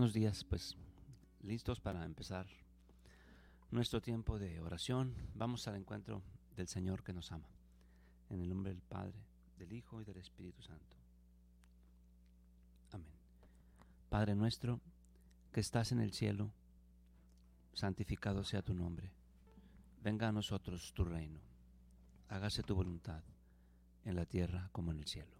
Buenos días, pues listos para empezar nuestro tiempo de oración. Vamos al encuentro del Señor que nos ama. En el nombre del Padre, del Hijo y del Espíritu Santo. Amén. Padre nuestro, que estás en el cielo, santificado sea tu nombre. Venga a nosotros tu reino. Hágase tu voluntad en la tierra como en el cielo.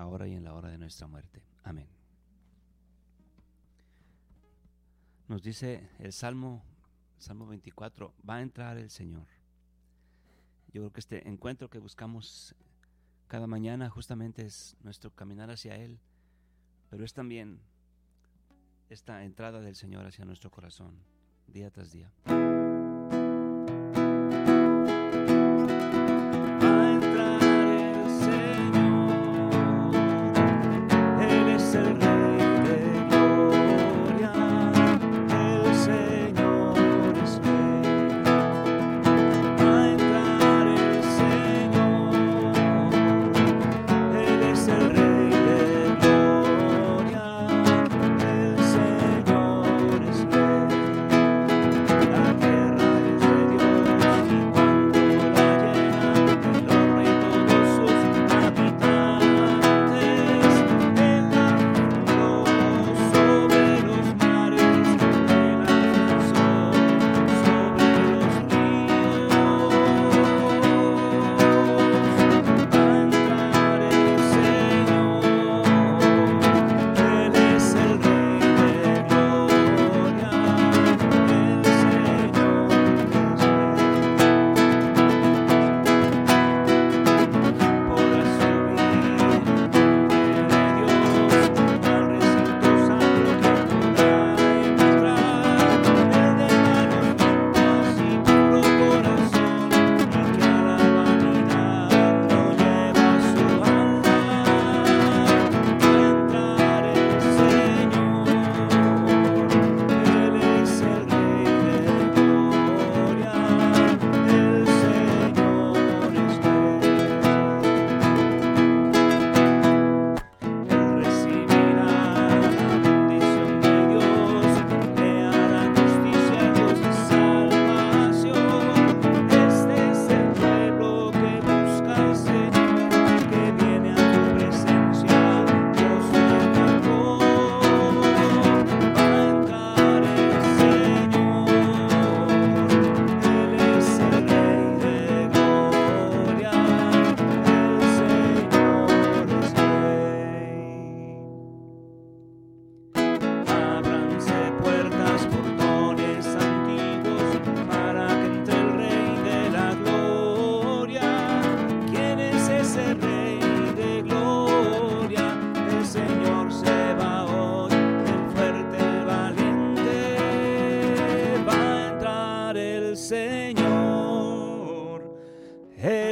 ahora y en la hora de nuestra muerte. Amén. Nos dice el Salmo, Salmo 24, va a entrar el Señor. Yo creo que este encuentro que buscamos cada mañana justamente es nuestro caminar hacia Él, pero es también esta entrada del Señor hacia nuestro corazón, día tras día.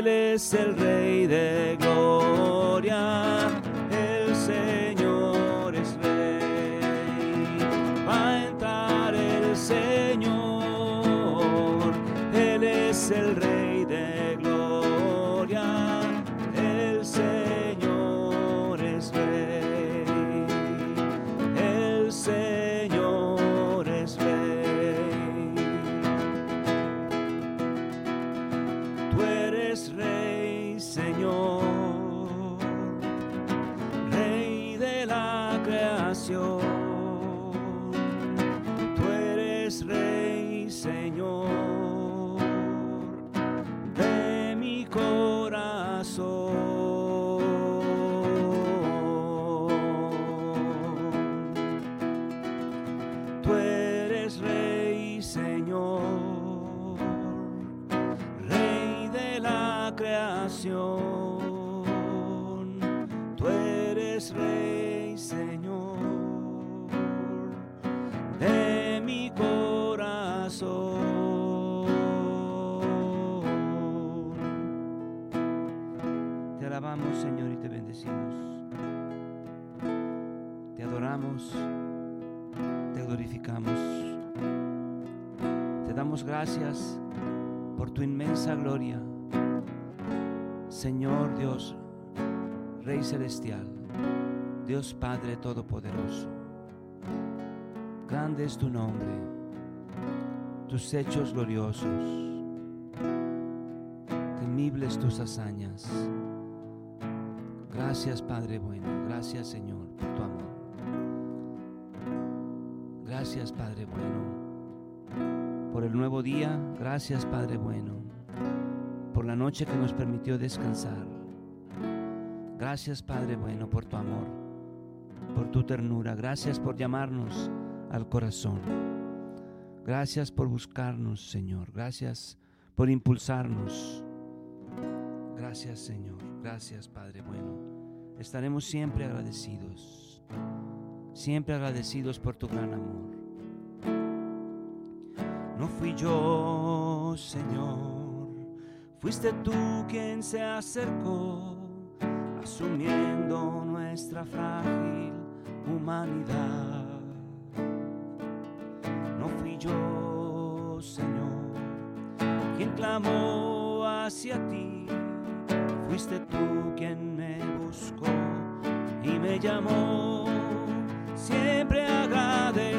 Tú eres Rey, Señor, de mi corazón. Te alabamos, Señor, y te bendecimos. Te adoramos, te glorificamos. Te damos gracias por tu inmensa gloria. Señor Dios, Rey Celestial. Dios Padre Todopoderoso. Grande es tu nombre, tus hechos gloriosos temibles tus hazañas. Gracias Padre bueno, gracias Señor por tu amor. Gracias Padre bueno por el nuevo día, gracias Padre bueno por la noche que nos permitió descansar. Gracias Padre bueno por tu amor, por tu ternura, gracias por llamarnos al corazón. Gracias por buscarnos, Señor. Gracias por impulsarnos. Gracias Señor, gracias Padre bueno. Estaremos siempre agradecidos, siempre agradecidos por tu gran amor. No fui yo, Señor, fuiste tú quien se acercó, asumiendo nuestra frágil humanidad. No fui yo, Señor, quien clamó hacia ti. Fuiste tú quien me buscó y me llamó, siempre agradecido.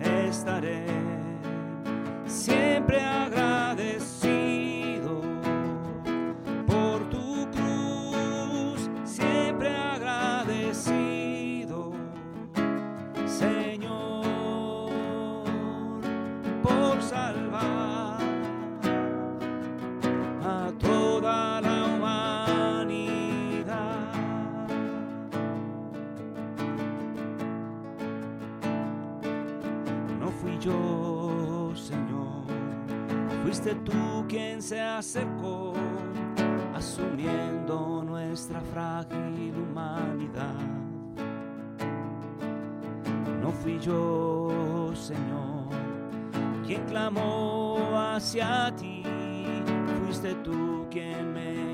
Estaré, siempre agradecido se acercó, asumiendo nuestra frágil humanidad. No fui yo, Señor, quien clamó hacia ti, fuiste tú quien me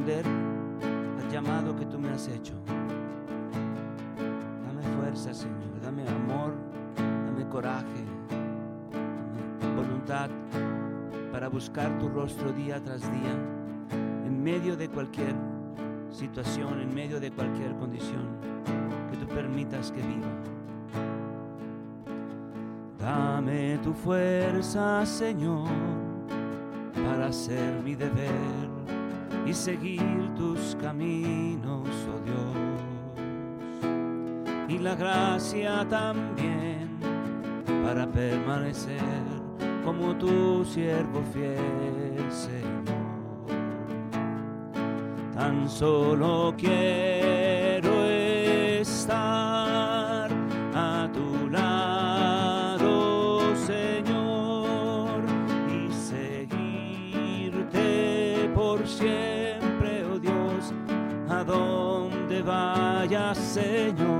responder al llamado que tú me has hecho. Dame fuerza, Señor, dame amor, dame coraje, voluntad para buscar tu rostro día tras día, en medio de cualquier situación, en medio de cualquier condición que tú permitas que viva. Dame tu fuerza, Señor, para hacer mi deber y seguir tus caminos, oh Dios. Y la gracia también para permanecer como tu siervo fiel, Señor. Tan solo quiero estar vayas, Señor.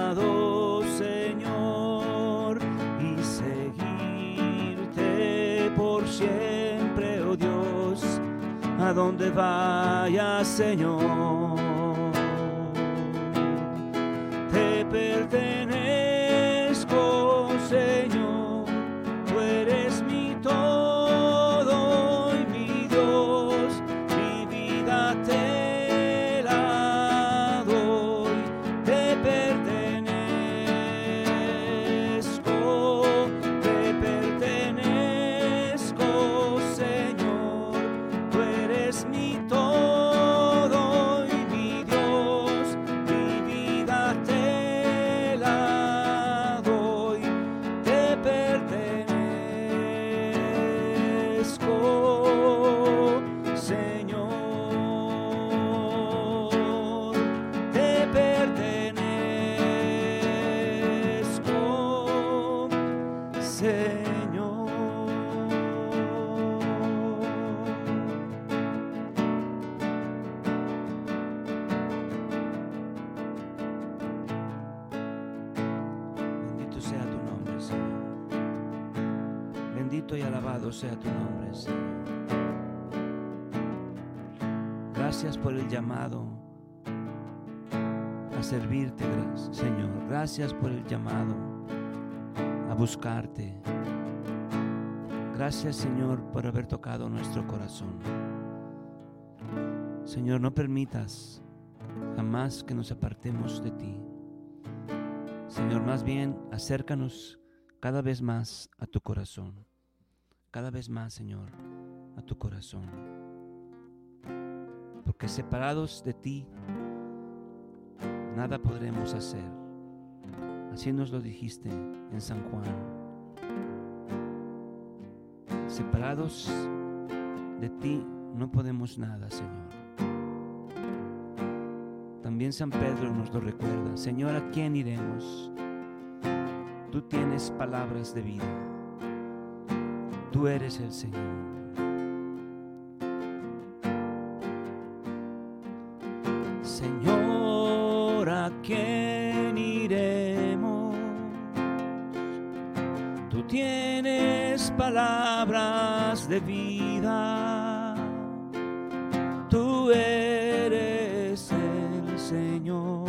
a donde vayas, Señor. Te pertenezco, Gracias por el llamado a buscarte. Gracias, Señor, por haber tocado nuestro corazón. Señor, no permitas jamás que nos apartemos de ti. Señor, más bien acércanos cada vez más a tu corazón. Cada vez más, Señor, a tu corazón. Porque separados de ti, nada podremos hacer. Así nos lo dijiste en San Juan. Separados de ti no podemos nada, Señor. También San Pedro nos lo recuerda. Señor, ¿a quién iremos? Tú tienes palabras de vida. Tú eres el Señor. De vida. Tú eres el Señor.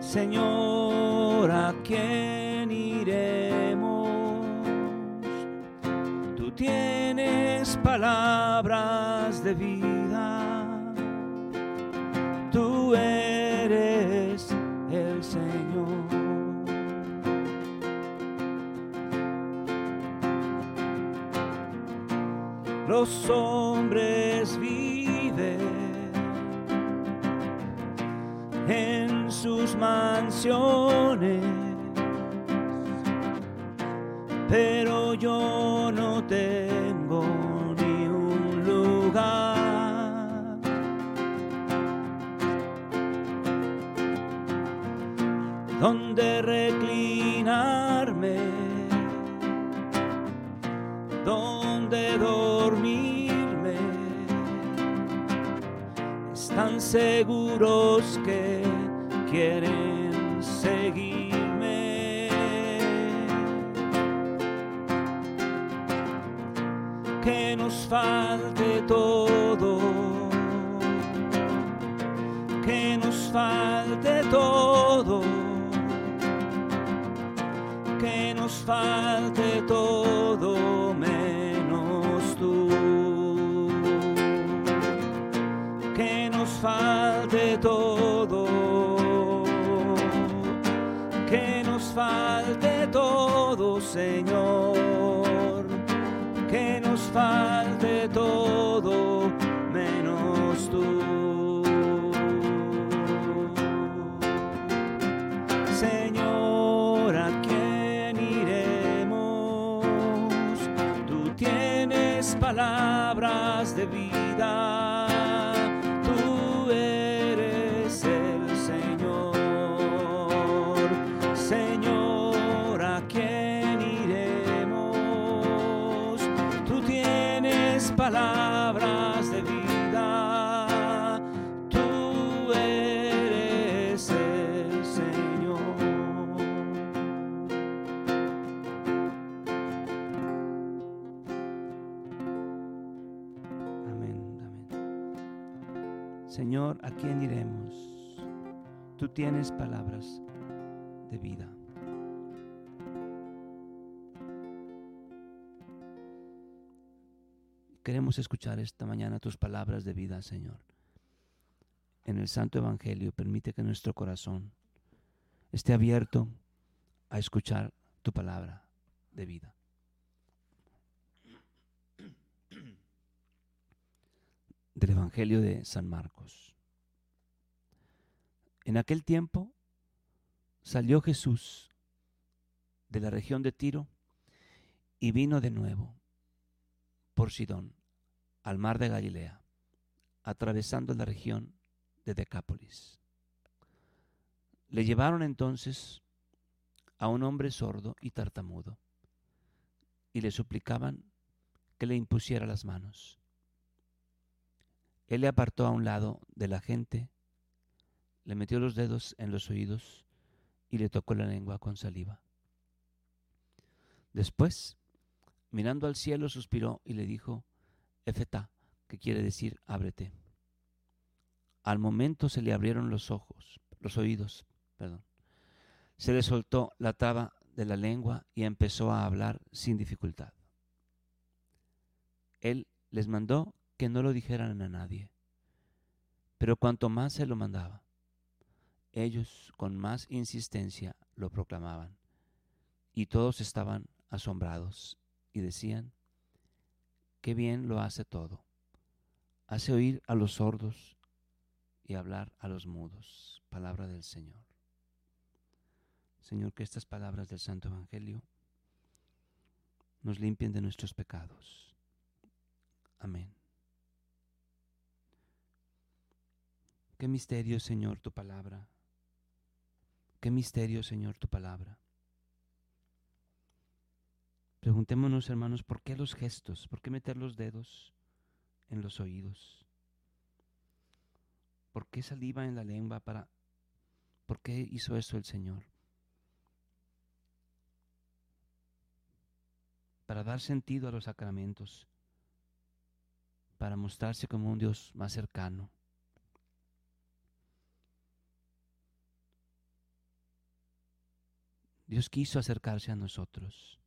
Señor, ¿a quién iremos? Tú tienes palabras de vida. Los hombres viven en sus mansiones, pero yo seguros que quieren seguirme. Que nos falte todo, que nos falte todo, que nos falte todo falte todo, Señor, que nos falte palabras de vida. Tú eres el Señor. Amén, amén. Señor, ¿a quién iremos? Tú tienes palabras de vida. Queremos escuchar esta mañana tus palabras de vida, Señor. En el Santo Evangelio permite que nuestro corazón esté abierto a escuchar tu palabra de vida. Del Evangelio de San Marcos. En aquel tiempo salió Jesús de la región de Tiro y vino de nuevo por Sidón al mar de Galilea, atravesando la región de Decápolis. Le llevaron entonces a un hombre sordo y tartamudo y le suplicaban que le impusiera las manos. Él le apartó a un lado de la gente, le metió los dedos en los oídos y le tocó la lengua con saliva. Después, mirando al cielo, suspiró y le dijo, Efeta, que quiere decir ábrete. Al momento se le abrieron los ojos, los oídos, perdón. Se le soltó la traba de la lengua y empezó a hablar sin dificultad. Él les mandó que no lo dijeran a nadie, pero cuanto más se lo mandaba, ellos con más insistencia lo proclamaban, y todos estaban asombrados y decían, qué bien lo hace todo, hace oír a los sordos y hablar a los mudos. Palabra del Señor. Señor, que estas palabras del Santo Evangelio nos limpien de nuestros pecados. Amén. Qué misterio, Señor, tu palabra. Qué misterio, Señor, tu palabra. Preguntémonos, hermanos, ¿por qué los gestos? ¿Por qué meter los dedos en los oídos? ¿Por qué saliva en la lengua para ¿Por qué hizo eso el Señor? Para dar sentido a los sacramentos, para mostrarse como un Dios más cercano. Dios quiso acercarse a nosotros.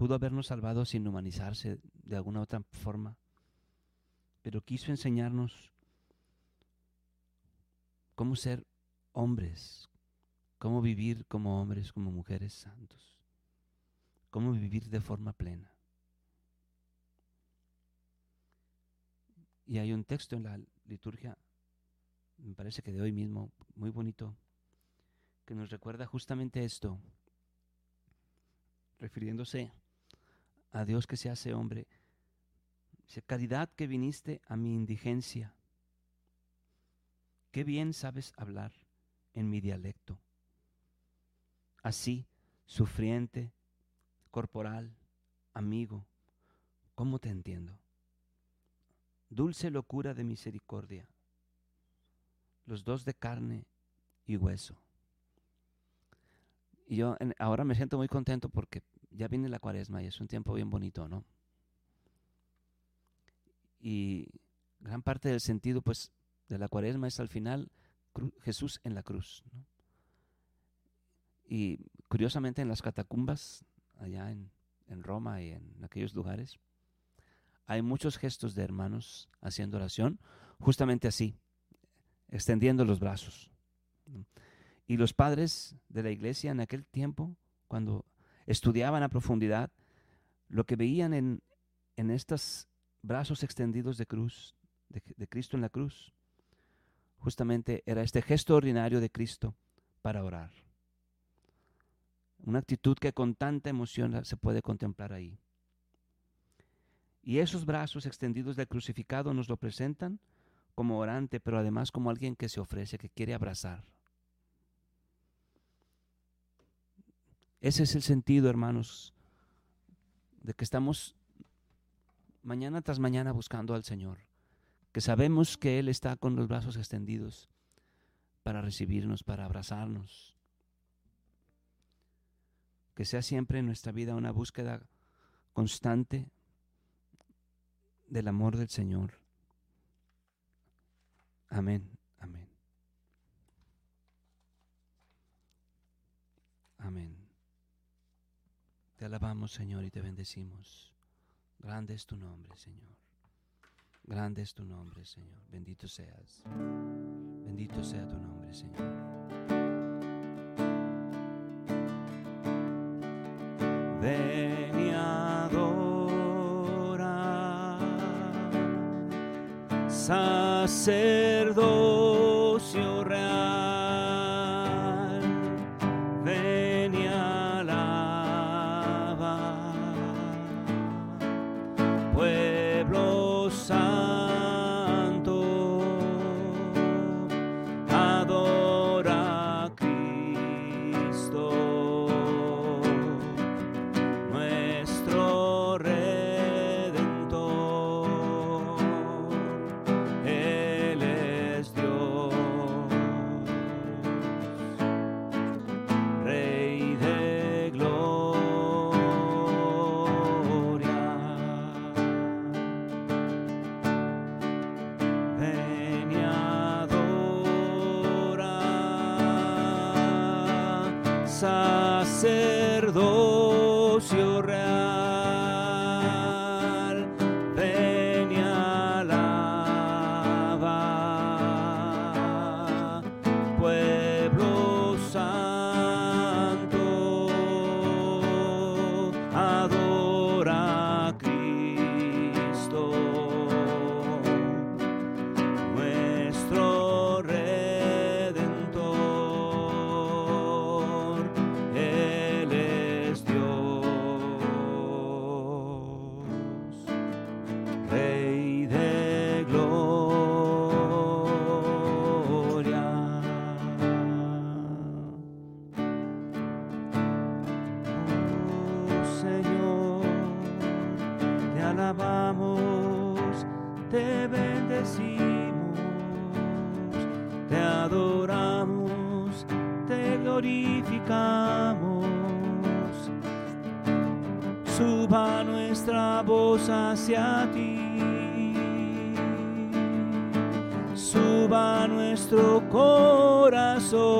Pudo habernos salvado sin humanizarse de alguna otra forma, pero quiso enseñarnos cómo ser hombres, cómo vivir como hombres, como mujeres santos, cómo vivir de forma plena. Y hay un texto en la liturgia, me parece que de hoy mismo, muy bonito, que nos recuerda justamente esto, refiriéndose a Dios que se hace hombre, caridad que viniste a mi indigencia. Qué bien sabes hablar en mi dialecto. Así, sufriente, corporal, amigo, ¿cómo te entiendo? Dulce locura de misericordia, los dos de carne y hueso. Y yo ahora me siento muy contento porque ya viene la cuaresma y es un tiempo bien bonito, ¿no? Y gran parte del sentido, pues, de la cuaresma es al final Jesús en la cruz. Y curiosamente en las catacumbas, allá en Roma y en aquellos lugares, hay muchos gestos de hermanos haciendo oración, justamente así, extendiendo los brazos. Y los padres de la iglesia en aquel tiempo, cuando estudiaban a profundidad, lo que veían en, en estos brazos extendidos de cruz, de, de Cristo en la cruz, justamente era este gesto ordinario de Cristo para orar. Una actitud que con tanta emoción se puede contemplar ahí. Y esos brazos extendidos del crucificado nos lo presentan como orante, pero además como alguien que se ofrece, que quiere abrazar. Ese es el sentido, hermanos, de que estamos mañana tras mañana buscando al Señor, que sabemos que Él está con los brazos extendidos para recibirnos, para abrazarnos. Que sea siempre en nuestra vida una búsqueda constante del amor del Señor. Amén, amén. Amén. Te alabamos, Señor, y te bendecimos. Grande es tu nombre, Señor. Grande es tu nombre, Señor. Bendito seas. Bendito sea tu nombre, Señor. Ven y adora, sacerdocio hacia ti. Suba nuestro corazón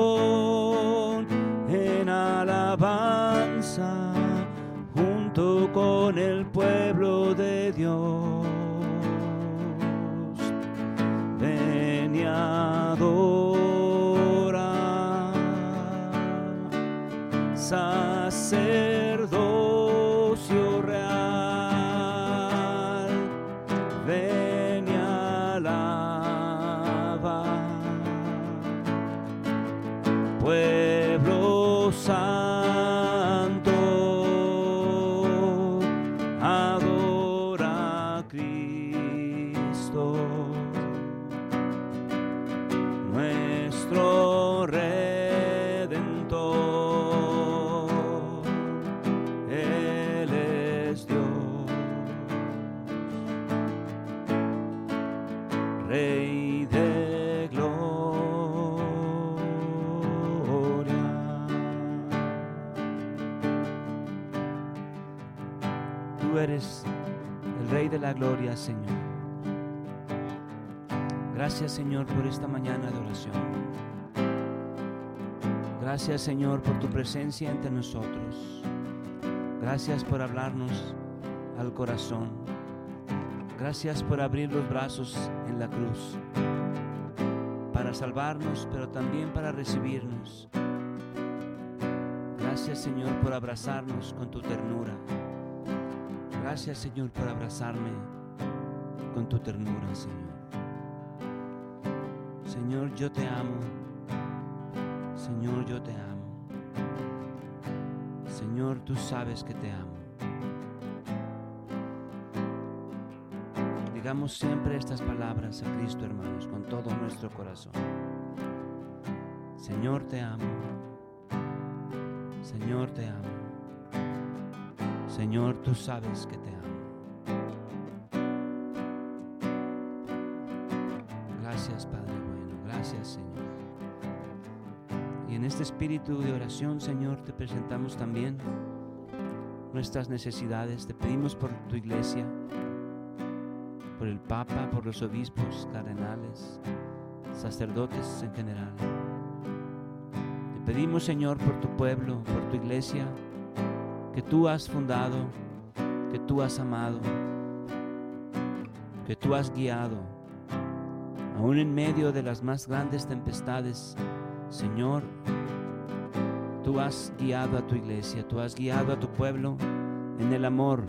pueblo Señor. Gracias, Señor, por esta mañana de oración. Gracias, Señor, por tu presencia entre nosotros. Gracias por hablarnos al corazón. Gracias por abrir los brazos en la cruz para salvarnos, pero también para recibirnos. Gracias Señor por abrazarnos con tu ternura. Gracias Señor por abrazarme con tu ternura, Señor. Señor, yo te amo. Señor, yo te amo. Señor, tú sabes que te amo. Digamos siempre estas palabras a Cristo, hermanos, con todo nuestro corazón. Señor, te amo. Señor, te amo. Señor, tú sabes que te amo. Este espíritu de oración, Señor, te presentamos también nuestras necesidades. Te pedimos por tu iglesia, por el Papa, por los obispos, cardenales, sacerdotes en general. Te pedimos, Señor, por tu pueblo, por tu iglesia, que tú has fundado, que tú has amado, que tú has guiado, aún en medio de las más grandes tempestades, Señor, tú has guiado a tu iglesia, tú has guiado a tu pueblo en el amor.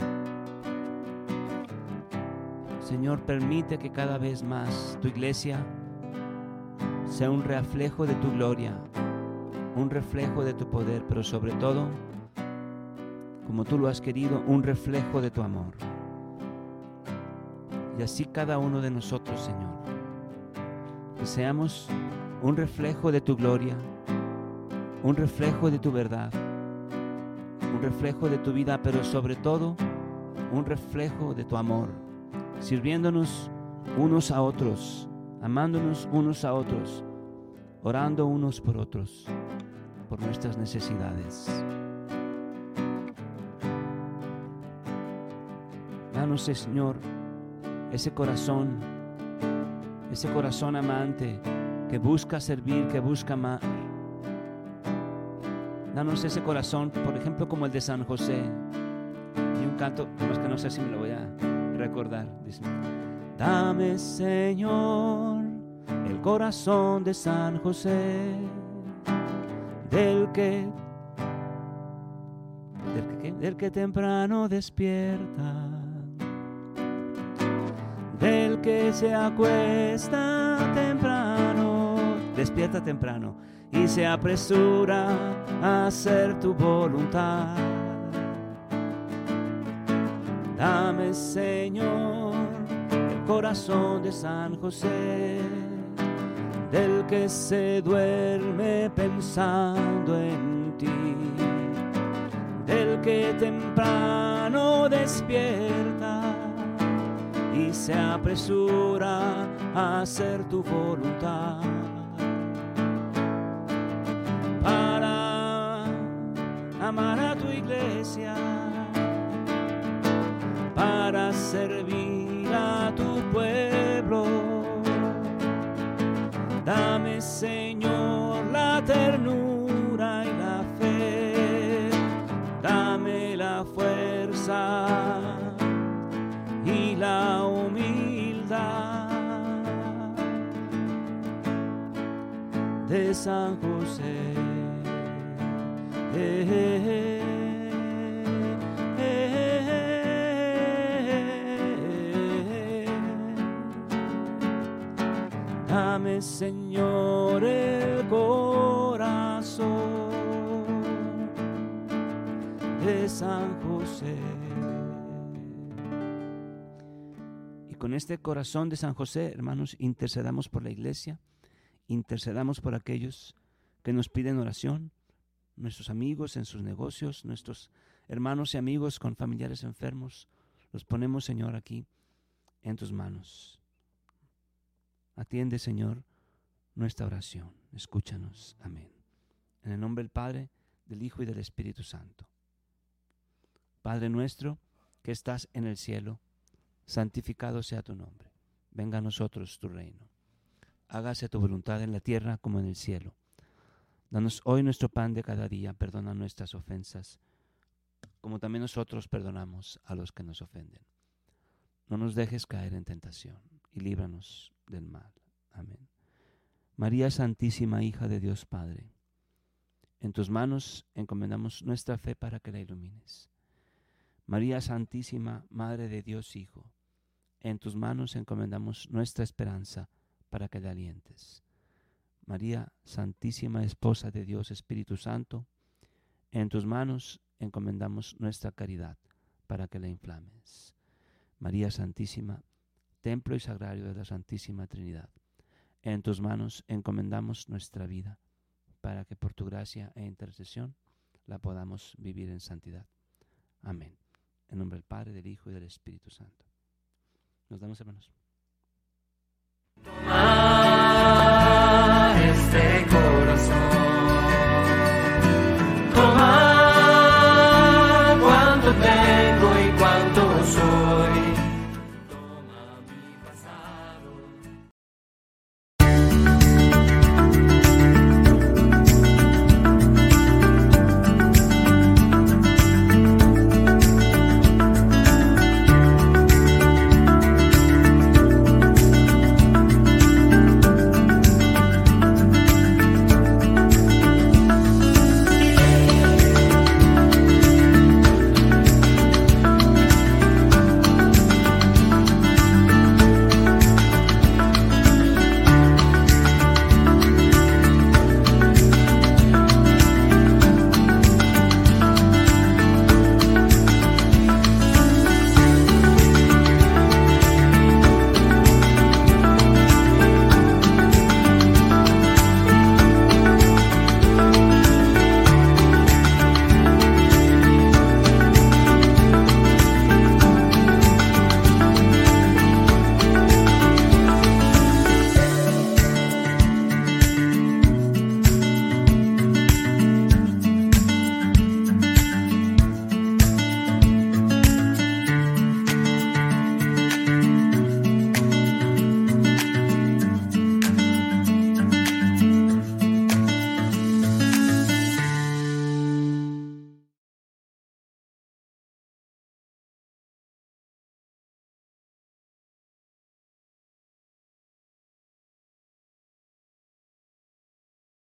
Señor, permite que cada vez más tu iglesia sea un reflejo de tu gloria, un reflejo de tu poder, pero sobre todo, como tú lo has querido, un reflejo de tu amor. Y así cada uno de nosotros, Señor, que seamos un reflejo de tu gloria, un reflejo de tu verdad, un reflejo de tu vida, pero sobre todo un reflejo de tu amor, sirviéndonos unos a otros, amándonos unos a otros, orando unos por otros, por nuestras necesidades. Danos, Señor, ese corazón, ese corazón amante que busca servir, que busca amar. Danos ese corazón, por ejemplo, como el de San José. Y un canto, más que no sé si me lo voy a recordar. Dice, dame, Señor, el corazón de San José, del que, del que, del que temprano despierta del que se acuesta temprano, despierta temprano y se apresura a hacer tu voluntad. Dame, Señor, el corazón de San José, del que se duerme pensando en ti, del que temprano despierta y se apresura a hacer tu voluntad. Amar a tu iglesia, para servir a tu pueblo. Dame, Señor, la ternura y la fe. Dame la fuerza y la humildad de San Dame, Señor, el corazón de San José. Y con este corazón de San José, hermanos, intercedamos por la iglesia, intercedamos por aquellos que nos piden oración, nuestros amigos en sus negocios, nuestros hermanos y amigos con familiares enfermos. Los ponemos, Señor, aquí en tus manos. Atiende, Señor, nuestra oración. Escúchanos. Amén. En el nombre del Padre, del Hijo y del Espíritu Santo. Padre nuestro, que estás en el cielo, santificado sea tu nombre. Venga a nosotros tu reino. Hágase tu voluntad en la tierra como en el cielo. Danos hoy nuestro pan de cada día, perdona nuestras ofensas, como también nosotros perdonamos a los que nos ofenden. No nos dejes caer en tentación y líbranos del mal. Amén. María Santísima, hija de Dios Padre, en tus manos encomendamos nuestra fe para que la ilumines. María Santísima, Madre de Dios Hijo, en tus manos encomendamos nuestra esperanza para que la alientes. María Santísima, Esposa de Dios Espíritu Santo, en tus manos encomendamos nuestra caridad para que la inflames. María Santísima, Templo y Sagrario de la Santísima Trinidad, en tus manos encomendamos nuestra vida para que por tu gracia e intercesión la podamos vivir en santidad. Amén. En nombre del Padre, del Hijo y del Espíritu Santo. Nos damos hermanos. the band.